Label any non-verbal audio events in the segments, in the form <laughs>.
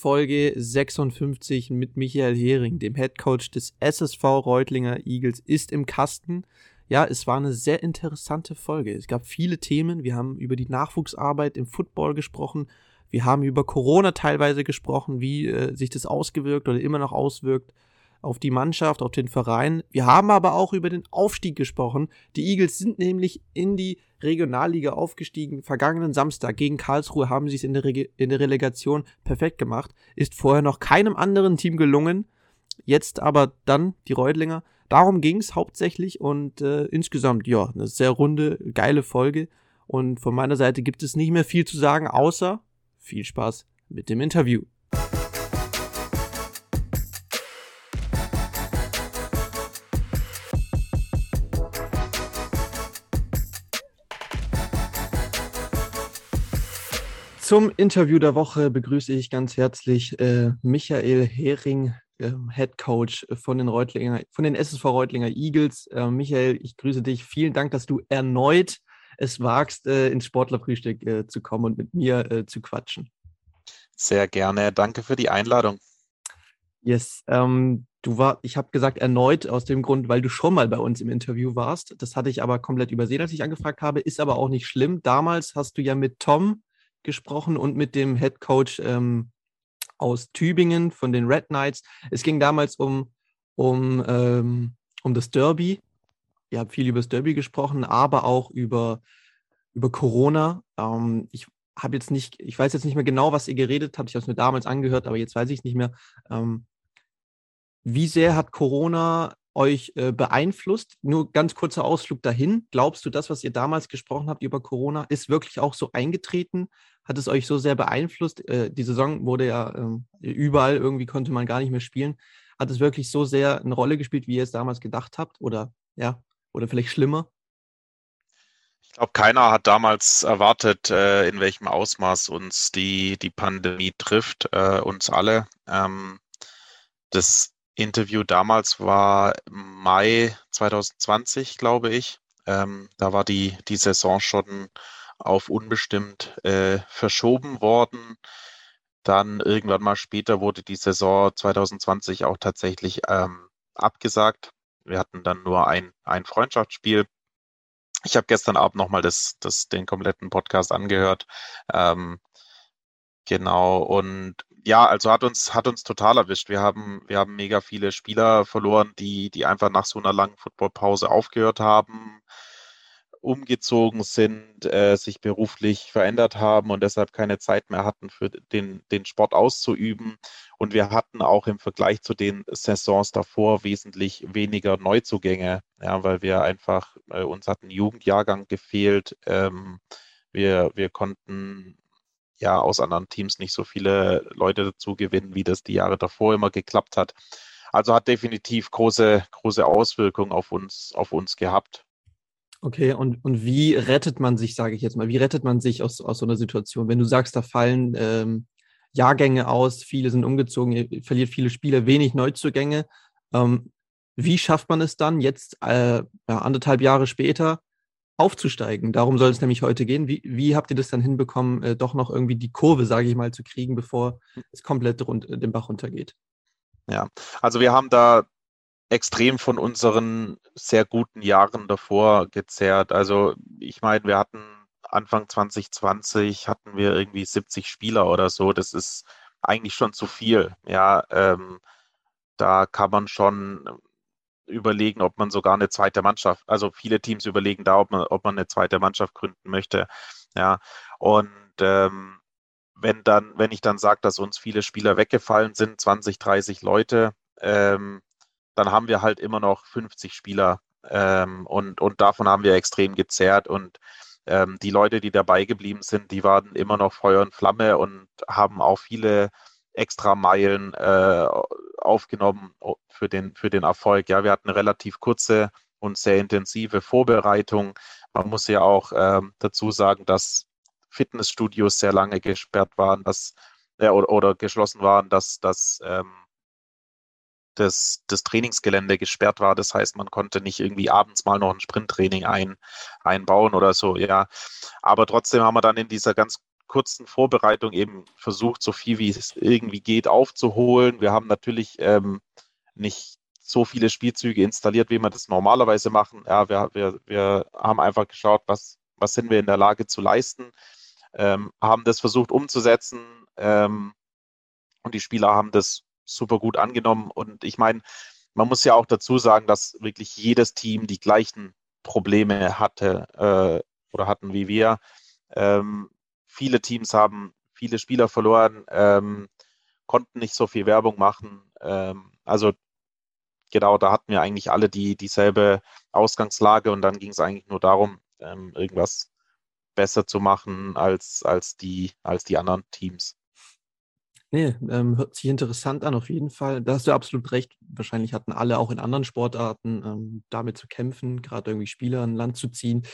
Folge 56 mit Michael Hering, dem Head Coach des SSV Reutlinger Eagles, ist im Kasten. Ja, es war eine sehr interessante Folge. Es gab viele Themen. Wir haben über die Nachwuchsarbeit im Football gesprochen. Wir haben über Corona teilweise gesprochen, wie äh, sich das ausgewirkt oder immer noch auswirkt auf die Mannschaft, auf den Verein. Wir haben aber auch über den Aufstieg gesprochen. Die Eagles sind nämlich in die Regionalliga aufgestiegen. Vergangenen Samstag gegen Karlsruhe haben sie es in der, Rege in der Relegation perfekt gemacht. Ist vorher noch keinem anderen Team gelungen. Jetzt aber dann die Reutlinger. Darum ging es hauptsächlich und äh, insgesamt, ja, eine sehr runde, geile Folge. Und von meiner Seite gibt es nicht mehr viel zu sagen, außer viel Spaß mit dem Interview. Zum Interview der Woche begrüße ich ganz herzlich äh, Michael Hering, äh, Head Coach von den Reutlinger, von den SSV Reutlinger Eagles. Äh, Michael, ich grüße dich. Vielen Dank, dass du erneut es wagst, äh, ins Sportlerfrühstück äh, zu kommen und mit mir äh, zu quatschen. Sehr gerne. Danke für die Einladung. Yes. Ähm, du war, ich habe gesagt erneut aus dem Grund, weil du schon mal bei uns im Interview warst. Das hatte ich aber komplett übersehen, als ich angefragt habe. Ist aber auch nicht schlimm. Damals hast du ja mit Tom gesprochen und mit dem Head Coach ähm, aus Tübingen von den Red Knights. Es ging damals um, um, ähm, um das Derby. Ihr habt viel über das Derby gesprochen, aber auch über, über Corona. Ähm, ich habe jetzt nicht, ich weiß jetzt nicht mehr genau, was ihr geredet habt. Ich habe es mir damals angehört, aber jetzt weiß ich es nicht mehr. Ähm, wie sehr hat Corona euch äh, beeinflusst? Nur ganz kurzer Ausflug dahin. Glaubst du, das, was ihr damals gesprochen habt über Corona, ist wirklich auch so eingetreten? Hat es euch so sehr beeinflusst? Äh, die Saison wurde ja äh, überall, irgendwie konnte man gar nicht mehr spielen. Hat es wirklich so sehr eine Rolle gespielt, wie ihr es damals gedacht habt? Oder ja, oder vielleicht schlimmer? Ich glaube, keiner hat damals erwartet, äh, in welchem Ausmaß uns die, die Pandemie trifft, äh, uns alle. Ähm, das Interview damals war Mai 2020, glaube ich. Ähm, da war die, die Saison schon auf unbestimmt äh, verschoben worden. Dann irgendwann mal später wurde die Saison 2020 auch tatsächlich ähm, abgesagt. Wir hatten dann nur ein, ein Freundschaftsspiel. Ich habe gestern Abend nochmal das, das, den kompletten Podcast angehört. Ähm, genau, und ja, also hat uns, hat uns total erwischt. Wir haben, wir haben mega viele Spieler verloren, die, die einfach nach so einer langen Footballpause aufgehört haben, umgezogen sind, äh, sich beruflich verändert haben und deshalb keine Zeit mehr hatten, für den, den Sport auszuüben. Und wir hatten auch im Vergleich zu den Saisons davor wesentlich weniger Neuzugänge, ja, weil wir einfach, äh, uns hat ein Jugendjahrgang gefehlt. Ähm, wir, wir konnten ja aus anderen Teams nicht so viele Leute dazu gewinnen, wie das die Jahre davor immer geklappt hat. Also hat definitiv große, große Auswirkungen auf uns, auf uns gehabt. Okay, und, und wie rettet man sich, sage ich jetzt mal, wie rettet man sich aus, aus so einer Situation? Wenn du sagst, da fallen ähm, Jahrgänge aus, viele sind umgezogen, ihr verliert viele Spieler, wenig Neuzugänge. Ähm, wie schafft man es dann jetzt, äh, ja, anderthalb Jahre später, aufzusteigen. Darum soll es nämlich heute gehen. Wie, wie habt ihr das dann hinbekommen, äh, doch noch irgendwie die Kurve, sage ich mal, zu kriegen, bevor es komplett rund, äh, den Bach runtergeht? Ja, also wir haben da extrem von unseren sehr guten Jahren davor gezerrt. Also ich meine, wir hatten Anfang 2020 hatten wir irgendwie 70 Spieler oder so. Das ist eigentlich schon zu viel. Ja, ähm, da kann man schon überlegen, ob man sogar eine zweite Mannschaft, also viele Teams überlegen da, ob man, ob man eine zweite Mannschaft gründen möchte. Ja, und ähm, wenn dann, wenn ich dann sage, dass uns viele Spieler weggefallen sind, 20, 30 Leute, ähm, dann haben wir halt immer noch 50 Spieler ähm, und, und davon haben wir extrem gezerrt und ähm, die Leute, die dabei geblieben sind, die waren immer noch Feuer und Flamme und haben auch viele extra Meilen äh, aufgenommen für den, für den Erfolg. Ja, wir hatten eine relativ kurze und sehr intensive Vorbereitung. Man muss ja auch ähm, dazu sagen, dass Fitnessstudios sehr lange gesperrt waren, dass äh, oder, oder, geschlossen waren, dass, dass ähm, das, das Trainingsgelände gesperrt war. Das heißt, man konnte nicht irgendwie abends mal noch ein Sprinttraining ein, einbauen oder so, ja. Aber trotzdem haben wir dann in dieser ganz kurzen Vorbereitung eben versucht, so viel wie es irgendwie geht aufzuholen. Wir haben natürlich ähm, nicht so viele Spielzüge installiert, wie wir das normalerweise machen. Ja, wir, wir, wir haben einfach geschaut, was, was sind wir in der Lage zu leisten, ähm, haben das versucht umzusetzen ähm, und die Spieler haben das super gut angenommen. Und ich meine, man muss ja auch dazu sagen, dass wirklich jedes Team die gleichen Probleme hatte äh, oder hatten wie wir. Ähm, viele Teams haben viele Spieler verloren, ähm, konnten nicht so viel Werbung machen. Ähm, also genau, da hatten wir eigentlich alle die dieselbe Ausgangslage und dann ging es eigentlich nur darum, ähm, irgendwas besser zu machen als, als, die, als die anderen Teams. Nee, ähm, hört sich interessant an, auf jeden Fall. Da hast du absolut recht. Wahrscheinlich hatten alle auch in anderen Sportarten ähm, damit zu kämpfen, gerade irgendwie Spieler an Land zu ziehen.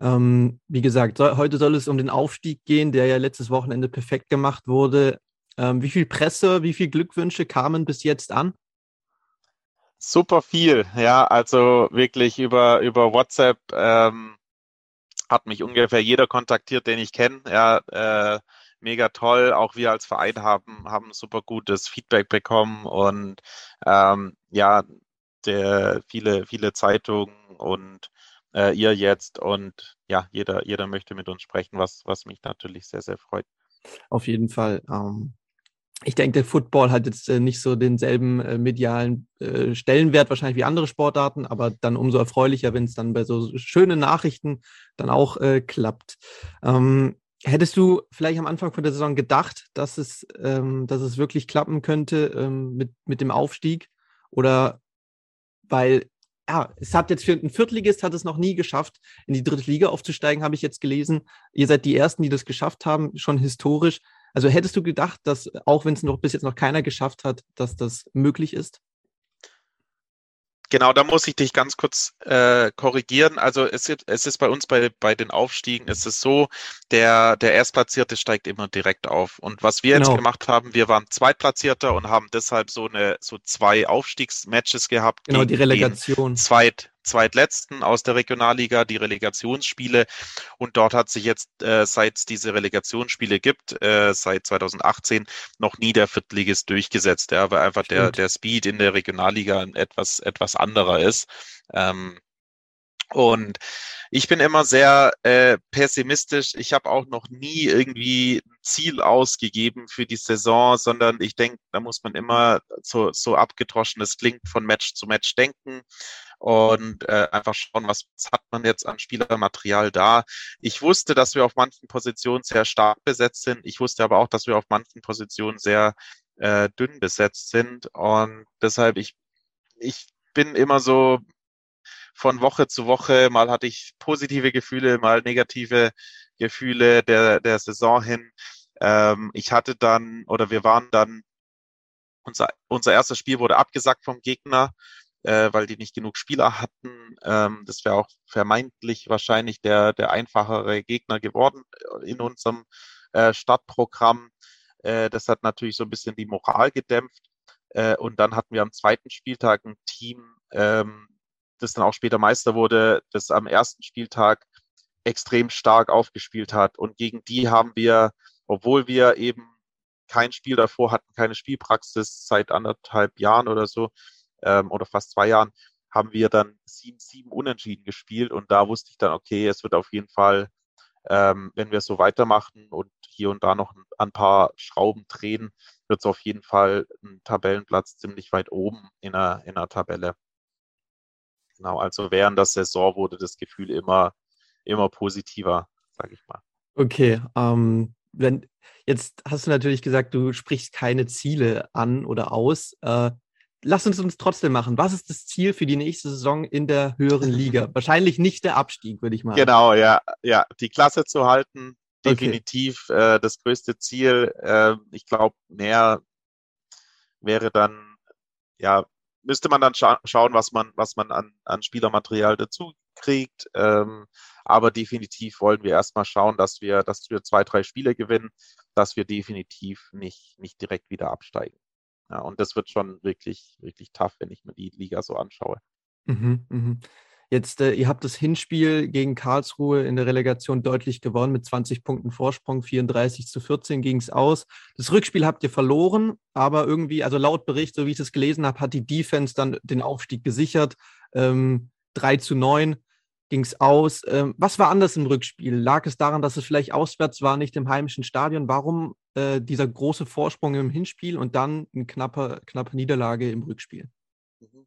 Ähm, wie gesagt, so, heute soll es um den Aufstieg gehen, der ja letztes Wochenende perfekt gemacht wurde. Ähm, wie viel Presse, wie viel Glückwünsche kamen bis jetzt an? Super viel, ja, also wirklich über, über WhatsApp ähm, hat mich ungefähr jeder kontaktiert, den ich kenne. Ja, äh, mega toll. Auch wir als Verein haben, haben super gutes Feedback bekommen und ähm, ja, der, viele, viele Zeitungen und äh, ihr jetzt und ja, jeder, jeder möchte mit uns sprechen, was, was mich natürlich sehr, sehr freut. Auf jeden Fall. Ähm, ich denke, der Football hat jetzt äh, nicht so denselben äh, medialen äh, Stellenwert wahrscheinlich wie andere Sportarten, aber dann umso erfreulicher, wenn es dann bei so schönen Nachrichten dann auch äh, klappt. Ähm, hättest du vielleicht am Anfang von der Saison gedacht, dass es, ähm, dass es wirklich klappen könnte ähm, mit, mit dem Aufstieg? Oder weil ja, es hat jetzt für ein Viertligist hat es noch nie geschafft, in die dritte Liga aufzusteigen, habe ich jetzt gelesen. Ihr seid die Ersten, die das geschafft haben, schon historisch. Also hättest du gedacht, dass, auch wenn es noch bis jetzt noch keiner geschafft hat, dass das möglich ist? Genau, da muss ich dich ganz kurz äh, korrigieren. Also es, es ist bei uns bei, bei den Aufstiegen, ist es so, der, der Erstplatzierte steigt immer direkt auf. Und was wir genau. jetzt gemacht haben, wir waren Zweitplatzierter und haben deshalb so eine so zwei Aufstiegsmatches gehabt. Genau, die Relegation. Zweit, Zweitletzten aus der Regionalliga, die Relegationsspiele. Und dort hat sich jetzt, äh, seit es diese Relegationsspiele gibt, äh, seit 2018, noch nie der Viertligist durchgesetzt, ja, weil einfach der, der Speed in der Regionalliga etwas, etwas anderer ist. Ähm, und ich bin immer sehr äh, pessimistisch. Ich habe auch noch nie irgendwie Ziel ausgegeben für die Saison, sondern ich denke, da muss man immer so, so abgedroschen es klingt, von Match zu Match denken und äh, einfach schauen, was, was hat man jetzt an Spielermaterial da. Ich wusste, dass wir auf manchen Positionen sehr stark besetzt sind. Ich wusste aber auch, dass wir auf manchen Positionen sehr äh, dünn besetzt sind. Und deshalb, ich, ich bin immer so von Woche zu Woche. Mal hatte ich positive Gefühle, mal negative Gefühle der, der Saison hin. Ähm, ich hatte dann, oder wir waren dann, unser, unser erstes Spiel wurde abgesagt vom Gegner äh, weil die nicht genug Spieler hatten. Ähm, das wäre auch vermeintlich wahrscheinlich der, der einfachere Gegner geworden äh, in unserem äh, Startprogramm. Äh, das hat natürlich so ein bisschen die Moral gedämpft. Äh, und dann hatten wir am zweiten Spieltag ein Team, ähm, das dann auch später Meister wurde, das am ersten Spieltag extrem stark aufgespielt hat. Und gegen die haben wir, obwohl wir eben kein Spiel davor hatten, keine Spielpraxis seit anderthalb Jahren oder so, ähm, oder fast zwei Jahren, haben wir dann 7-7 unentschieden gespielt und da wusste ich dann, okay, es wird auf jeden Fall, ähm, wenn wir so weitermachen und hier und da noch ein, ein paar Schrauben drehen, wird es auf jeden Fall ein Tabellenplatz ziemlich weit oben in der, in der Tabelle. Genau, also während der Saison wurde das Gefühl immer, immer positiver, sage ich mal. Okay, ähm, wenn, jetzt hast du natürlich gesagt, du sprichst keine Ziele an oder aus. Äh, lass uns uns trotzdem machen. Was ist das Ziel für die nächste Saison in der höheren Liga? <laughs> Wahrscheinlich nicht der Abstieg, würde ich mal. Genau, ja, ja, die Klasse zu halten, definitiv okay. äh, das größte Ziel. Äh, ich glaube, mehr wäre dann, ja, müsste man dann scha schauen, was man, was man an, an Spielermaterial dazu kriegt. Ähm, aber definitiv wollen wir erstmal schauen, dass wir, dass wir zwei, drei Spiele gewinnen, dass wir definitiv nicht, nicht direkt wieder absteigen. Ja, und das wird schon wirklich, wirklich tough, wenn ich mir die Liga so anschaue. Mhm, mhm. Jetzt, äh, ihr habt das Hinspiel gegen Karlsruhe in der Relegation deutlich gewonnen mit 20 Punkten Vorsprung, 34 zu 14 ging es aus. Das Rückspiel habt ihr verloren, aber irgendwie, also laut Bericht, so wie ich das gelesen habe, hat die Defense dann den Aufstieg gesichert. Ähm, 3 zu 9 ging es aus. Ähm, was war anders im Rückspiel? Lag es daran, dass es vielleicht auswärts war, nicht im heimischen Stadion? Warum äh, dieser große Vorsprung im Hinspiel und dann eine knappe, knappe Niederlage im Rückspiel? Mhm.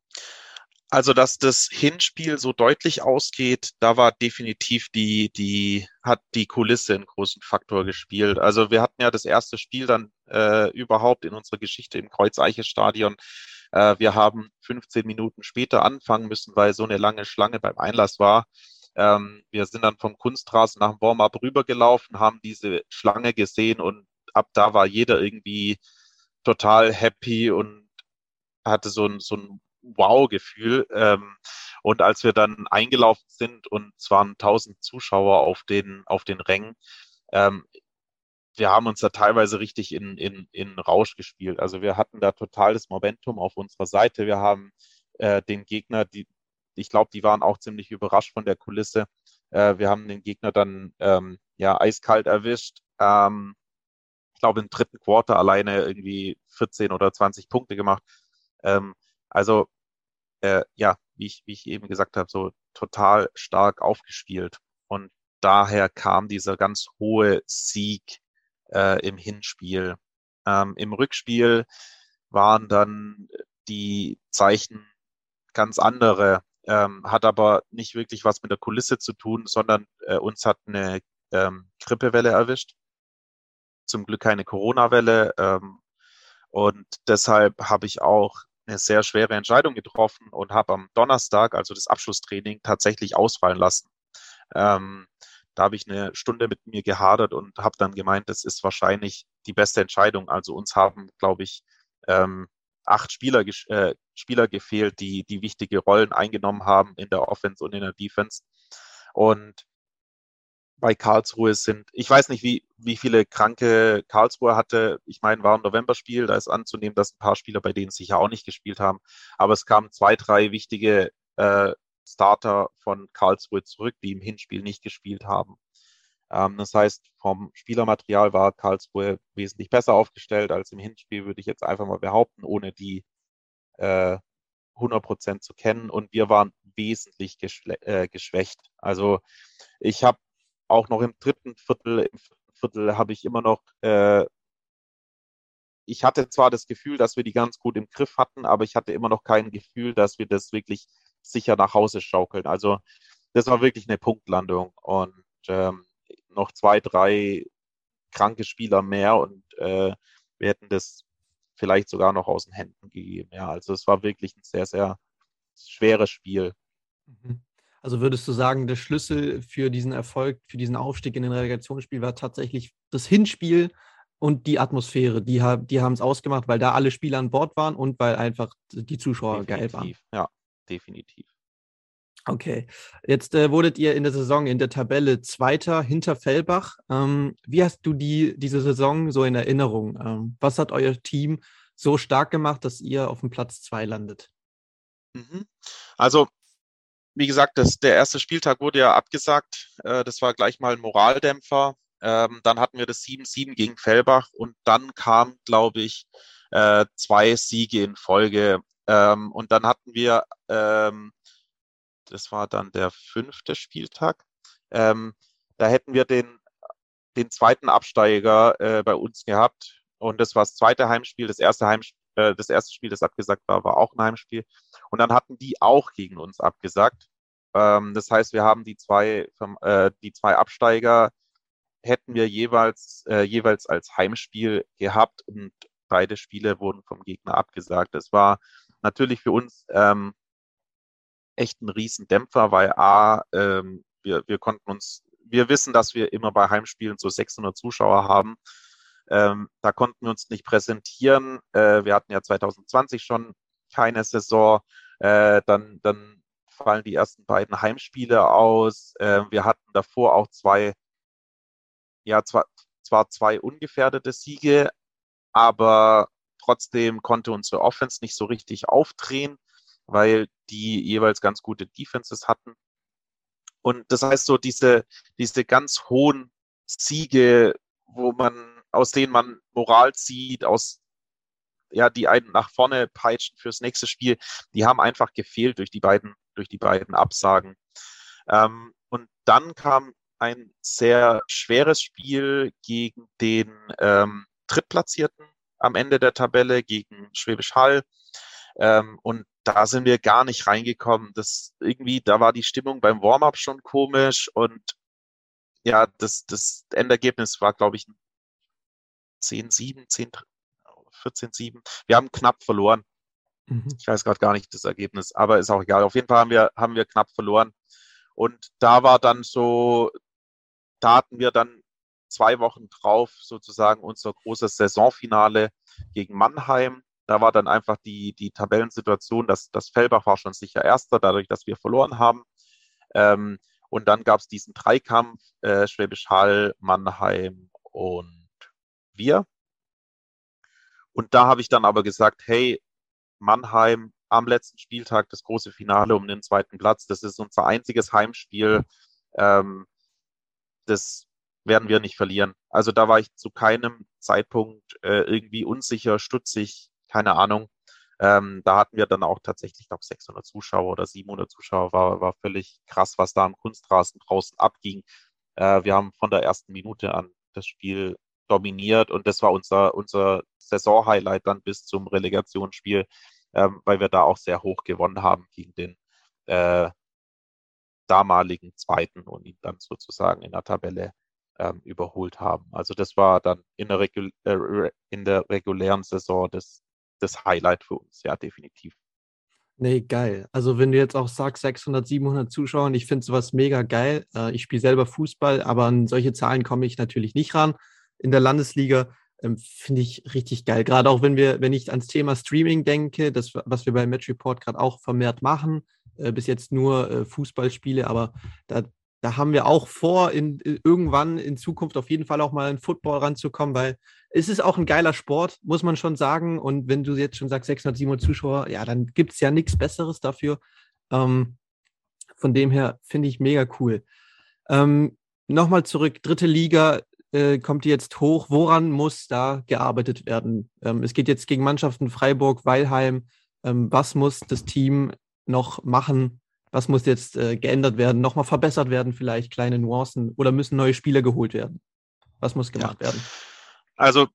Also, dass das Hinspiel so deutlich ausgeht, da war definitiv die, die, hat die Kulisse einen großen Faktor gespielt. Also wir hatten ja das erste Spiel dann äh, überhaupt in unserer Geschichte im Kreuzeiche-Stadion. Äh, wir haben 15 Minuten später anfangen müssen, weil so eine lange Schlange beim Einlass war. Ähm, wir sind dann vom Kunstrasen nach dem Warm-up rübergelaufen, haben diese Schlange gesehen und ab da war jeder irgendwie total happy und hatte so ein, so ein Wow-Gefühl. Ähm, und als wir dann eingelaufen sind und es waren 1000 Zuschauer auf den, auf den Rängen, ähm, wir haben uns da teilweise richtig in, in, in Rausch gespielt. Also wir hatten da totales Momentum auf unserer Seite. Wir haben äh, den Gegner, die, ich glaube, die waren auch ziemlich überrascht von der Kulisse. Äh, wir haben den Gegner dann ähm, ja eiskalt erwischt. Ähm, ich glaube, im dritten Quarter alleine irgendwie 14 oder 20 Punkte gemacht. Ähm, also äh, ja, wie ich, wie ich eben gesagt habe, so total stark aufgespielt. Und daher kam dieser ganz hohe Sieg äh, im Hinspiel. Ähm, Im Rückspiel waren dann die Zeichen ganz andere, ähm, hat aber nicht wirklich was mit der Kulisse zu tun, sondern äh, uns hat eine ähm, Grippewelle erwischt. Zum Glück keine Corona-Welle. Ähm, und deshalb habe ich auch eine sehr schwere Entscheidung getroffen und habe am Donnerstag, also das Abschlusstraining, tatsächlich ausfallen lassen. Ähm, da habe ich eine Stunde mit mir gehadert und habe dann gemeint, das ist wahrscheinlich die beste Entscheidung. Also uns haben, glaube ich, ähm, acht Spieler, äh, Spieler gefehlt, die, die wichtige Rollen eingenommen haben in der Offense und in der Defense. Und bei Karlsruhe sind, ich weiß nicht, wie, wie viele Kranke Karlsruhe hatte. Ich meine, war ein Novemberspiel, da ist anzunehmen, dass ein paar Spieler bei denen sicher auch nicht gespielt haben. Aber es kamen zwei, drei wichtige äh, Starter von Karlsruhe zurück, die im Hinspiel nicht gespielt haben. Ähm, das heißt, vom Spielermaterial war Karlsruhe wesentlich besser aufgestellt als im Hinspiel, würde ich jetzt einfach mal behaupten, ohne die äh, 100% zu kennen. Und wir waren wesentlich äh, geschwächt. Also ich habe auch noch im dritten Viertel, im vierten Viertel habe ich immer noch, äh, ich hatte zwar das Gefühl, dass wir die ganz gut im Griff hatten, aber ich hatte immer noch kein Gefühl, dass wir das wirklich sicher nach Hause schaukeln. Also das war wirklich eine Punktlandung und ähm, noch zwei, drei kranke Spieler mehr und äh, wir hätten das vielleicht sogar noch aus den Händen gegeben. Ja, also es war wirklich ein sehr, sehr schweres Spiel. Mhm. Also würdest du sagen, der Schlüssel für diesen Erfolg, für diesen Aufstieg in den Relegationsspiel war tatsächlich das Hinspiel und die Atmosphäre. Die, die haben es ausgemacht, weil da alle Spieler an Bord waren und weil einfach die Zuschauer definitiv, geil waren. Ja, definitiv. Okay, jetzt äh, wurdet ihr in der Saison in der Tabelle Zweiter hinter Fellbach. Ähm, wie hast du die, diese Saison so in Erinnerung? Ähm, was hat euer Team so stark gemacht, dass ihr auf dem Platz zwei landet? Mhm. Also wie gesagt, das, der erste Spieltag wurde ja abgesagt. Äh, das war gleich mal ein Moraldämpfer. Ähm, dann hatten wir das 7-7 gegen Fellbach und dann kam, glaube ich, äh, zwei Siege in Folge. Ähm, und dann hatten wir, ähm, das war dann der fünfte Spieltag, ähm, da hätten wir den, den zweiten Absteiger äh, bei uns gehabt. Und das war das zweite Heimspiel. Das erste Heimspiel äh, das erste Spiel, das abgesagt war, war auch ein Heimspiel. Und dann hatten die auch gegen uns abgesagt. Ähm, das heißt, wir haben die zwei, äh, die zwei Absteiger hätten wir jeweils, äh, jeweils als Heimspiel gehabt und beide Spiele wurden vom Gegner abgesagt. Das war natürlich für uns ähm, echt ein Riesendämpfer, weil A, ähm, wir, wir konnten uns, wir wissen, dass wir immer bei Heimspielen so 600 Zuschauer haben. Ähm, da konnten wir uns nicht präsentieren. Äh, wir hatten ja 2020 schon keine Saison. Äh, dann, dann fallen die ersten beiden Heimspiele aus. Äh, wir hatten davor auch zwei, ja, zwar, zwar zwei ungefährdete Siege, aber trotzdem konnte unsere Offense nicht so richtig aufdrehen, weil die jeweils ganz gute Defenses hatten. Und das heißt so, diese, diese ganz hohen Siege, wo man, aus denen man Moral zieht, aus, ja, die einen nach vorne peitschen fürs nächste Spiel, die haben einfach gefehlt durch die beiden, durch die beiden Absagen. Ähm, und dann kam ein sehr schweres Spiel gegen den ähm, Drittplatzierten am Ende der Tabelle, gegen Schwäbisch Hall. Ähm, und da sind wir gar nicht reingekommen. Das irgendwie, da war die Stimmung beim Warm-up schon komisch und ja, das, das Endergebnis war, glaube ich, 10-7, 10, 14-7. Wir haben knapp verloren. Mhm. Ich weiß gerade gar nicht das Ergebnis, aber ist auch egal. Auf jeden Fall haben wir, haben wir knapp verloren. Und da war dann so, da hatten wir dann zwei Wochen drauf sozusagen unser großes Saisonfinale gegen Mannheim. Da war dann einfach die, die Tabellensituation, dass das Fellbach war schon sicher Erster, dadurch, dass wir verloren haben. Ähm, und dann gab es diesen Dreikampf, äh, Schwäbisch Hall, Mannheim und wir. Und da habe ich dann aber gesagt, hey, Mannheim am letzten Spieltag das große Finale um den zweiten Platz, das ist unser einziges Heimspiel. Ähm, das werden wir nicht verlieren. Also da war ich zu keinem Zeitpunkt äh, irgendwie unsicher, stutzig, keine Ahnung. Ähm, da hatten wir dann auch tatsächlich, glaube 600 Zuschauer oder 700 Zuschauer, war, war völlig krass, was da am Kunstrasen draußen abging. Äh, wir haben von der ersten Minute an das Spiel dominiert und das war unser, unser Saison-Highlight dann bis zum Relegationsspiel, ähm, weil wir da auch sehr hoch gewonnen haben gegen den äh, damaligen Zweiten und ihn dann sozusagen in der Tabelle ähm, überholt haben. Also das war dann in der, Regul äh, in der regulären Saison das das Highlight für uns, ja, definitiv. Nee, geil. Also wenn du jetzt auch sagst, 600, 700 Zuschauer, ich finde sowas mega geil. Äh, ich spiele selber Fußball, aber an solche Zahlen komme ich natürlich nicht ran. In der Landesliga ähm, finde ich richtig geil. Gerade auch wenn wir, wenn ich ans Thema Streaming denke, das, was wir bei Match Report gerade auch vermehrt machen, äh, bis jetzt nur äh, Fußballspiele, aber da, da haben wir auch vor, in, irgendwann in Zukunft auf jeden Fall auch mal in Football ranzukommen, weil es ist auch ein geiler Sport, muss man schon sagen. Und wenn du jetzt schon sagst, 600, 700 Zuschauer, ja, dann gibt es ja nichts Besseres dafür. Ähm, von dem her finde ich mega cool. Ähm, Nochmal zurück, dritte Liga äh, kommt jetzt hoch. Woran muss da gearbeitet werden? Ähm, es geht jetzt gegen Mannschaften Freiburg, Weilheim. Ähm, was muss das Team noch machen, was muss jetzt äh, geändert werden, nochmal verbessert werden, vielleicht kleine Nuancen oder müssen neue Spieler geholt werden? Was muss gemacht ja. werden? Also,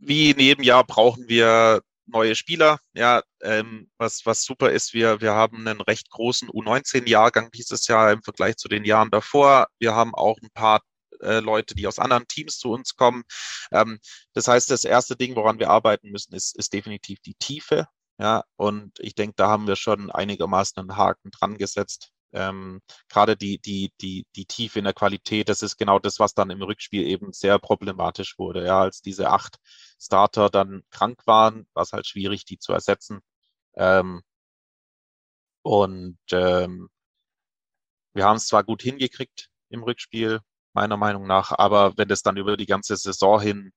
wie in jedem Jahr brauchen wir neue Spieler. Ja, ähm, was, was super ist, wir, wir haben einen recht großen U19-Jahrgang dieses Jahr im Vergleich zu den Jahren davor. Wir haben auch ein paar äh, Leute, die aus anderen Teams zu uns kommen. Ähm, das heißt, das erste Ding, woran wir arbeiten müssen, ist, ist definitiv die Tiefe. Ja, und ich denke, da haben wir schon einigermaßen einen Haken dran gesetzt. Ähm, Gerade die, die, die, die Tiefe in der Qualität, das ist genau das, was dann im Rückspiel eben sehr problematisch wurde. Ja, als diese acht Starter dann krank waren, war es halt schwierig, die zu ersetzen. Ähm, und ähm, wir haben es zwar gut hingekriegt im Rückspiel, meiner Meinung nach, aber wenn es dann über die ganze Saison hin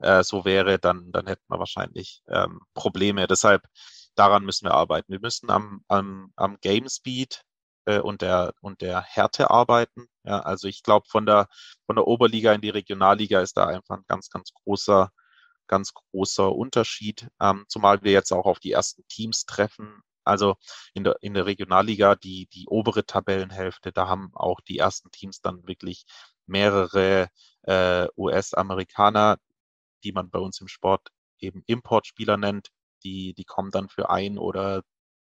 äh, so wäre, dann, dann hätten wir wahrscheinlich ähm, Probleme. Deshalb daran müssen wir arbeiten. Wir müssen am, am, am Game Speed äh, und, der, und der Härte arbeiten. Ja, also ich glaube, von der, von der Oberliga in die Regionalliga ist da einfach ein ganz, ganz großer, ganz großer Unterschied, ähm, zumal wir jetzt auch auf die ersten Teams treffen. Also in der, in der Regionalliga, die, die obere Tabellenhälfte, da haben auch die ersten Teams dann wirklich mehrere äh, US-Amerikaner, die man bei uns im Sport eben Importspieler nennt. Die, die kommen dann für ein oder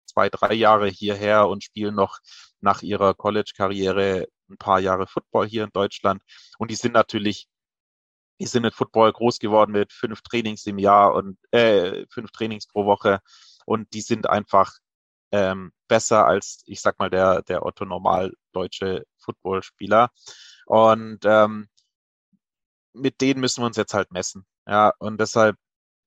zwei, drei Jahre hierher und spielen noch nach ihrer College-Karriere ein paar Jahre Football hier in Deutschland. Und die sind natürlich, die sind mit Football groß geworden mit fünf Trainings im Jahr und äh, fünf Trainings pro Woche. Und die sind einfach ähm, besser als, ich sag mal, der, der Otto Normal deutsche Footballspieler. Und ähm, mit denen müssen wir uns jetzt halt messen. Ja, und deshalb,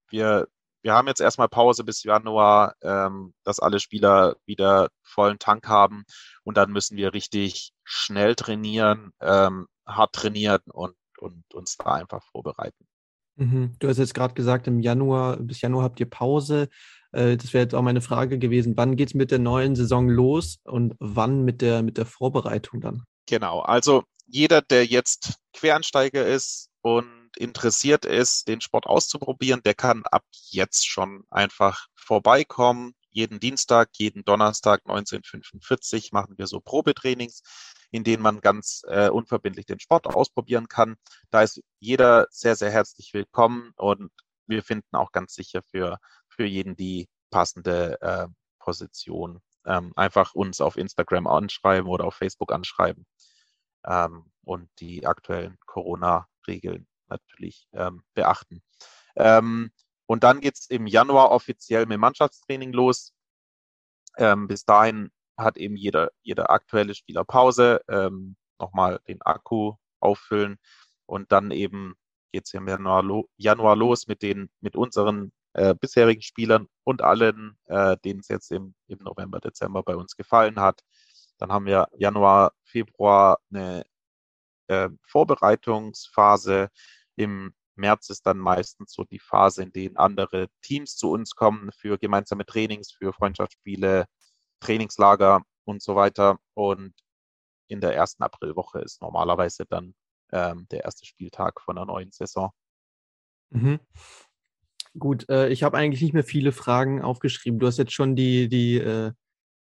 wir, wir haben jetzt erstmal Pause bis Januar, ähm, dass alle Spieler wieder vollen Tank haben und dann müssen wir richtig schnell trainieren, ähm, hart trainieren und, und uns da einfach vorbereiten. Mhm. Du hast jetzt gerade gesagt, im Januar, bis Januar habt ihr Pause. Äh, das wäre jetzt auch meine Frage gewesen. Wann geht es mit der neuen Saison los und wann mit der, mit der Vorbereitung dann? Genau, also jeder, der jetzt Quereinsteiger ist und interessiert ist, den Sport auszuprobieren, der kann ab jetzt schon einfach vorbeikommen. Jeden Dienstag, jeden Donnerstag 1945 machen wir so Probetrainings, in denen man ganz äh, unverbindlich den Sport ausprobieren kann. Da ist jeder sehr, sehr herzlich willkommen und wir finden auch ganz sicher für, für jeden die passende äh, Position. Ähm, einfach uns auf Instagram anschreiben oder auf Facebook anschreiben ähm, und die aktuellen Corona-Regeln natürlich ähm, beachten. Ähm, und dann geht es im Januar offiziell mit Mannschaftstraining los. Ähm, bis dahin hat eben jeder, jeder aktuelle Spieler Pause, ähm, nochmal den Akku auffüllen und dann eben geht es im Januar, lo Januar, los mit den, mit unseren äh, bisherigen Spielern und allen, äh, denen es jetzt im, im November, Dezember bei uns gefallen hat. Dann haben wir Januar, Februar eine äh, Vorbereitungsphase. Im März ist dann meistens so die Phase, in denen andere Teams zu uns kommen für gemeinsame Trainings, für Freundschaftsspiele, Trainingslager und so weiter. Und in der ersten Aprilwoche ist normalerweise dann ähm, der erste Spieltag von der neuen Saison. Mhm. Gut, äh, ich habe eigentlich nicht mehr viele Fragen aufgeschrieben. Du hast jetzt schon die, die, äh,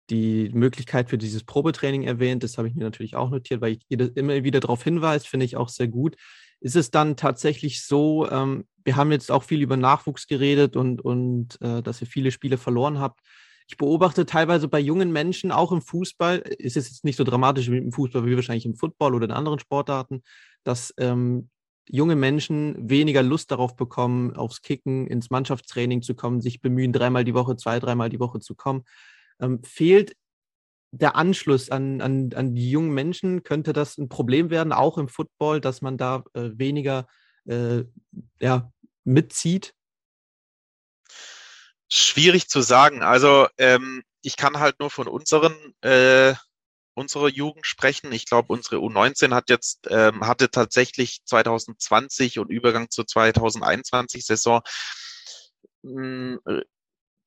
die Möglichkeit für dieses Probetraining erwähnt. Das habe ich mir natürlich auch notiert, weil ich immer wieder darauf hinweise, finde ich auch sehr gut. Ist es dann tatsächlich so, ähm, wir haben jetzt auch viel über Nachwuchs geredet und, und äh, dass ihr viele Spiele verloren habt. Ich beobachte teilweise bei jungen Menschen, auch im Fußball, ist es jetzt nicht so dramatisch wie im Fußball wie wahrscheinlich im Football oder in anderen Sportarten, dass ähm, junge Menschen weniger Lust darauf bekommen, aufs Kicken, ins Mannschaftstraining zu kommen, sich bemühen, dreimal die Woche, zwei, dreimal die Woche zu kommen. Ähm, fehlt der Anschluss an, an, an die jungen Menschen, könnte das ein Problem werden, auch im Football, dass man da äh, weniger äh, ja, mitzieht? Schwierig zu sagen. Also ähm, ich kann halt nur von unseren äh, unserer Jugend sprechen. Ich glaube, unsere U19 hat jetzt ähm, hatte tatsächlich 2020 und Übergang zur 2021 Saison mh, hm,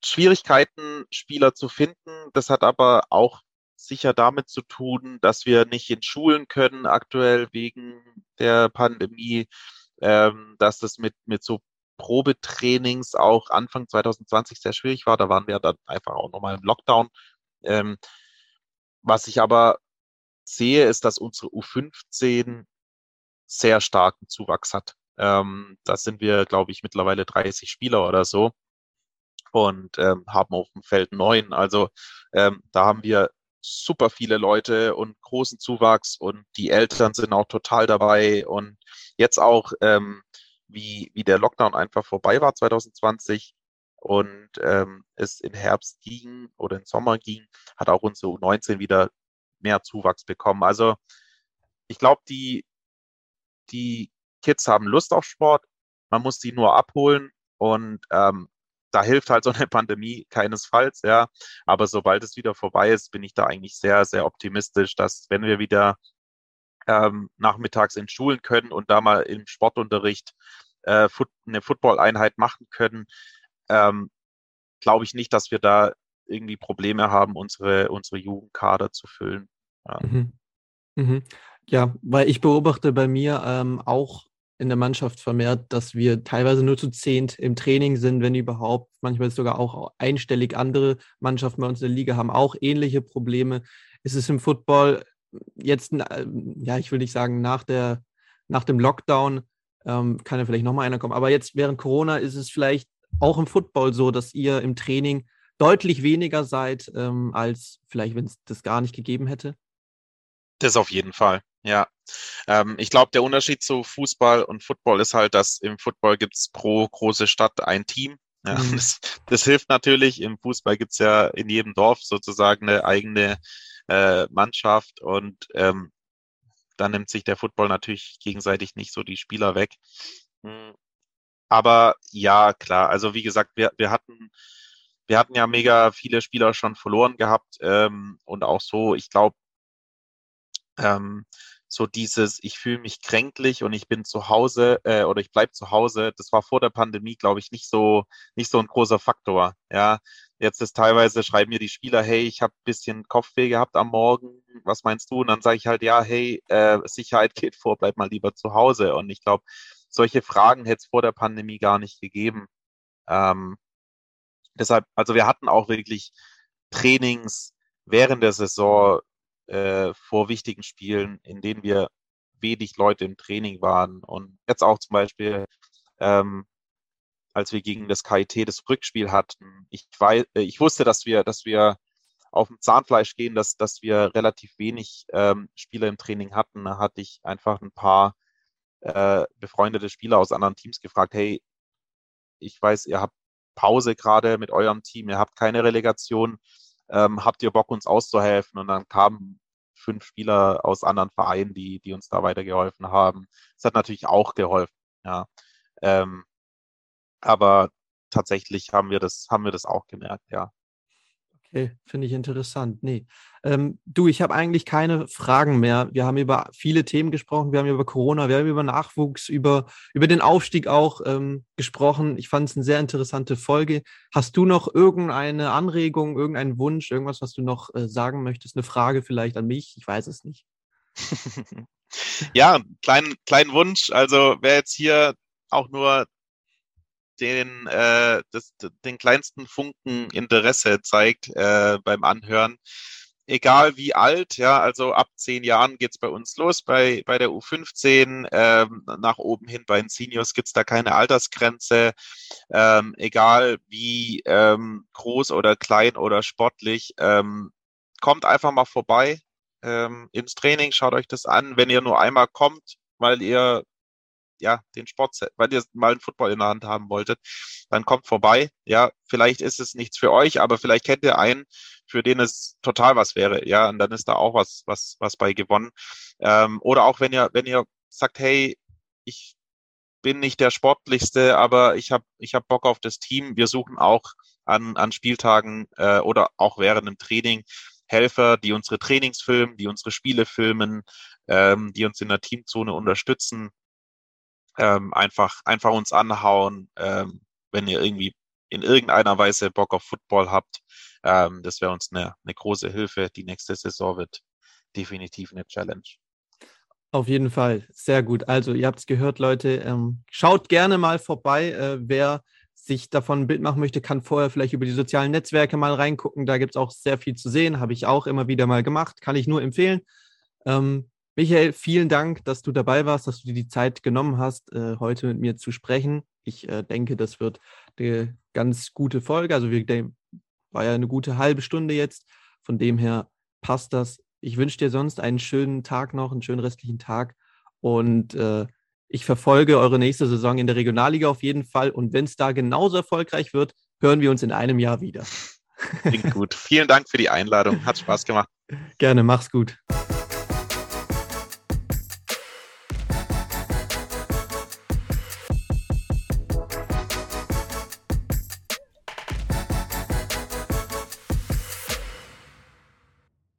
Schwierigkeiten, Spieler zu finden. Das hat aber auch sicher damit zu tun, dass wir nicht in Schulen können aktuell wegen der Pandemie, ähm, dass das mit, mit so Probetrainings auch Anfang 2020 sehr schwierig war. Da waren wir dann einfach auch nochmal im Lockdown. Ähm, was ich aber sehe, ist, dass unsere U15 sehr starken Zuwachs hat. Ähm, da sind wir, glaube ich, mittlerweile 30 Spieler oder so und ähm, haben auf dem Feld neun. Also ähm, da haben wir super viele Leute und großen Zuwachs und die Eltern sind auch total dabei und jetzt auch, ähm, wie, wie der Lockdown einfach vorbei war 2020 und ähm, es in Herbst ging oder in Sommer ging, hat auch unsere U19 wieder mehr Zuwachs bekommen. Also ich glaube, die, die Kids haben Lust auf Sport, man muss die nur abholen und ähm, da hilft halt so eine Pandemie keinesfalls, ja. Aber sobald es wieder vorbei ist, bin ich da eigentlich sehr, sehr optimistisch, dass wenn wir wieder ähm, nachmittags in Schulen können und da mal im Sportunterricht äh, eine Football-Einheit machen können, ähm, glaube ich nicht, dass wir da irgendwie Probleme haben, unsere, unsere Jugendkader zu füllen. Ja. Mhm. Mhm. ja, weil ich beobachte bei mir ähm, auch in der Mannschaft vermehrt, dass wir teilweise nur zu zehnt im Training sind, wenn überhaupt. Manchmal ist sogar auch einstellig. Andere Mannschaften bei uns in der Liga haben auch ähnliche Probleme. Ist es im Football jetzt, äh, ja, ich will nicht sagen, nach, der, nach dem Lockdown ähm, kann ja vielleicht nochmal einer kommen. Aber jetzt während Corona ist es vielleicht auch im Football so, dass ihr im Training deutlich weniger seid, ähm, als vielleicht, wenn es das gar nicht gegeben hätte? Das auf jeden Fall. Ja, ähm, ich glaube, der Unterschied zu Fußball und Football ist halt, dass im Football gibt's pro große Stadt ein Team. <laughs> Ja, mhm. das, das, hilft natürlich. Im Fußball gibt's ja in jedem Dorf sozusagen eine eigene äh, Mannschaft und ähm, da nimmt sich der Football natürlich gegenseitig nicht so die Spieler weg. Hm. Aber ja, klar, also wie gesagt, wir, wir hatten wir hatten ja mega viele Spieler schon verloren gehabt ähm, und auch so, ich glaube, ähm, so dieses, ich fühle mich kränklich und ich bin zu Hause äh, oder ich bleibe zu Hause, das war vor der Pandemie, glaube ich, nicht so, nicht so ein großer Faktor. Ja, jetzt ist teilweise, schreiben mir die Spieler, hey, ich habe bisschen Kopfweh gehabt am Morgen, was meinst du? Und dann sage ich halt, ja, hey, äh, Sicherheit geht vor, bleib mal lieber zu Hause. Und ich glaube, solche Fragen hätte es vor der Pandemie gar nicht gegeben. Ähm, deshalb, also wir hatten auch wirklich Trainings während der Saison, äh, vor wichtigen Spielen, in denen wir wenig Leute im Training waren. Und jetzt auch zum Beispiel, ähm, als wir gegen das KIT das Rückspiel hatten, ich, weiß, äh, ich wusste, dass wir, dass wir auf dem Zahnfleisch gehen, dass, dass wir relativ wenig ähm, Spieler im Training hatten. Da hatte ich einfach ein paar äh, befreundete Spieler aus anderen Teams gefragt, hey, ich weiß, ihr habt Pause gerade mit eurem Team, ihr habt keine Relegation, ähm, habt ihr Bock, uns auszuhelfen? Und dann kamen fünf Spieler aus anderen Vereinen, die, die uns da weitergeholfen haben. Das hat natürlich auch geholfen, ja. Ähm, aber tatsächlich haben wir das, haben wir das auch gemerkt, ja. Okay, finde ich interessant. Nee. Ähm, du, ich habe eigentlich keine Fragen mehr. Wir haben über viele Themen gesprochen. Wir haben über Corona, wir haben über Nachwuchs, über, über den Aufstieg auch ähm, gesprochen. Ich fand es eine sehr interessante Folge. Hast du noch irgendeine Anregung, irgendeinen Wunsch, irgendwas, was du noch äh, sagen möchtest? Eine Frage vielleicht an mich? Ich weiß es nicht. <laughs> ja, kleinen kleinen Wunsch. Also wer jetzt hier auch nur den, äh, das, den kleinsten Funken Interesse zeigt äh, beim Anhören. Egal wie alt, ja, also ab zehn Jahren geht's bei uns los, bei, bei der U15, ähm, nach oben hin bei den Seniors gibt's da keine Altersgrenze. Ähm, egal wie ähm, groß oder klein oder sportlich, ähm, kommt einfach mal vorbei ähm, ins Training, schaut euch das an. Wenn ihr nur einmal kommt, weil ihr ja, den Sport, weil ihr mal einen Football in der Hand haben wolltet, dann kommt vorbei. Ja, vielleicht ist es nichts für euch, aber vielleicht kennt ihr einen, für den es total was wäre. Ja, und dann ist da auch was, was, was bei gewonnen. Ähm, oder auch wenn ihr, wenn ihr sagt, hey, ich bin nicht der sportlichste, aber ich habe ich hab Bock auf das Team. Wir suchen auch an, an Spieltagen äh, oder auch während dem Training Helfer, die unsere Trainings filmen, die unsere Spiele filmen, ähm, die uns in der Teamzone unterstützen ähm, einfach, einfach uns anhauen, ähm, wenn ihr irgendwie in irgendeiner Weise Bock auf Football habt. Ähm, das wäre uns eine, eine große Hilfe. Die nächste Saison wird definitiv eine Challenge. Auf jeden Fall, sehr gut. Also ihr habt es gehört, Leute. Ähm, schaut gerne mal vorbei. Äh, wer sich davon ein Bild machen möchte, kann vorher vielleicht über die sozialen Netzwerke mal reingucken. Da gibt es auch sehr viel zu sehen. Habe ich auch immer wieder mal gemacht. Kann ich nur empfehlen. Ähm, Michael, vielen Dank, dass du dabei warst, dass du dir die Zeit genommen hast, äh, heute mit mir zu sprechen. Ich äh, denke, das wird eine ganz gute Folge. Also wir war ja eine gute halbe Stunde jetzt. Von dem her passt das. Ich wünsche dir sonst einen schönen Tag noch, einen schönen restlichen Tag. Und äh, ich verfolge eure nächste Saison in der Regionalliga auf jeden Fall. Und wenn es da genauso erfolgreich wird, hören wir uns in einem Jahr wieder. Klingt gut. Vielen Dank für die Einladung. Hat Spaß gemacht. <laughs> Gerne, mach's gut.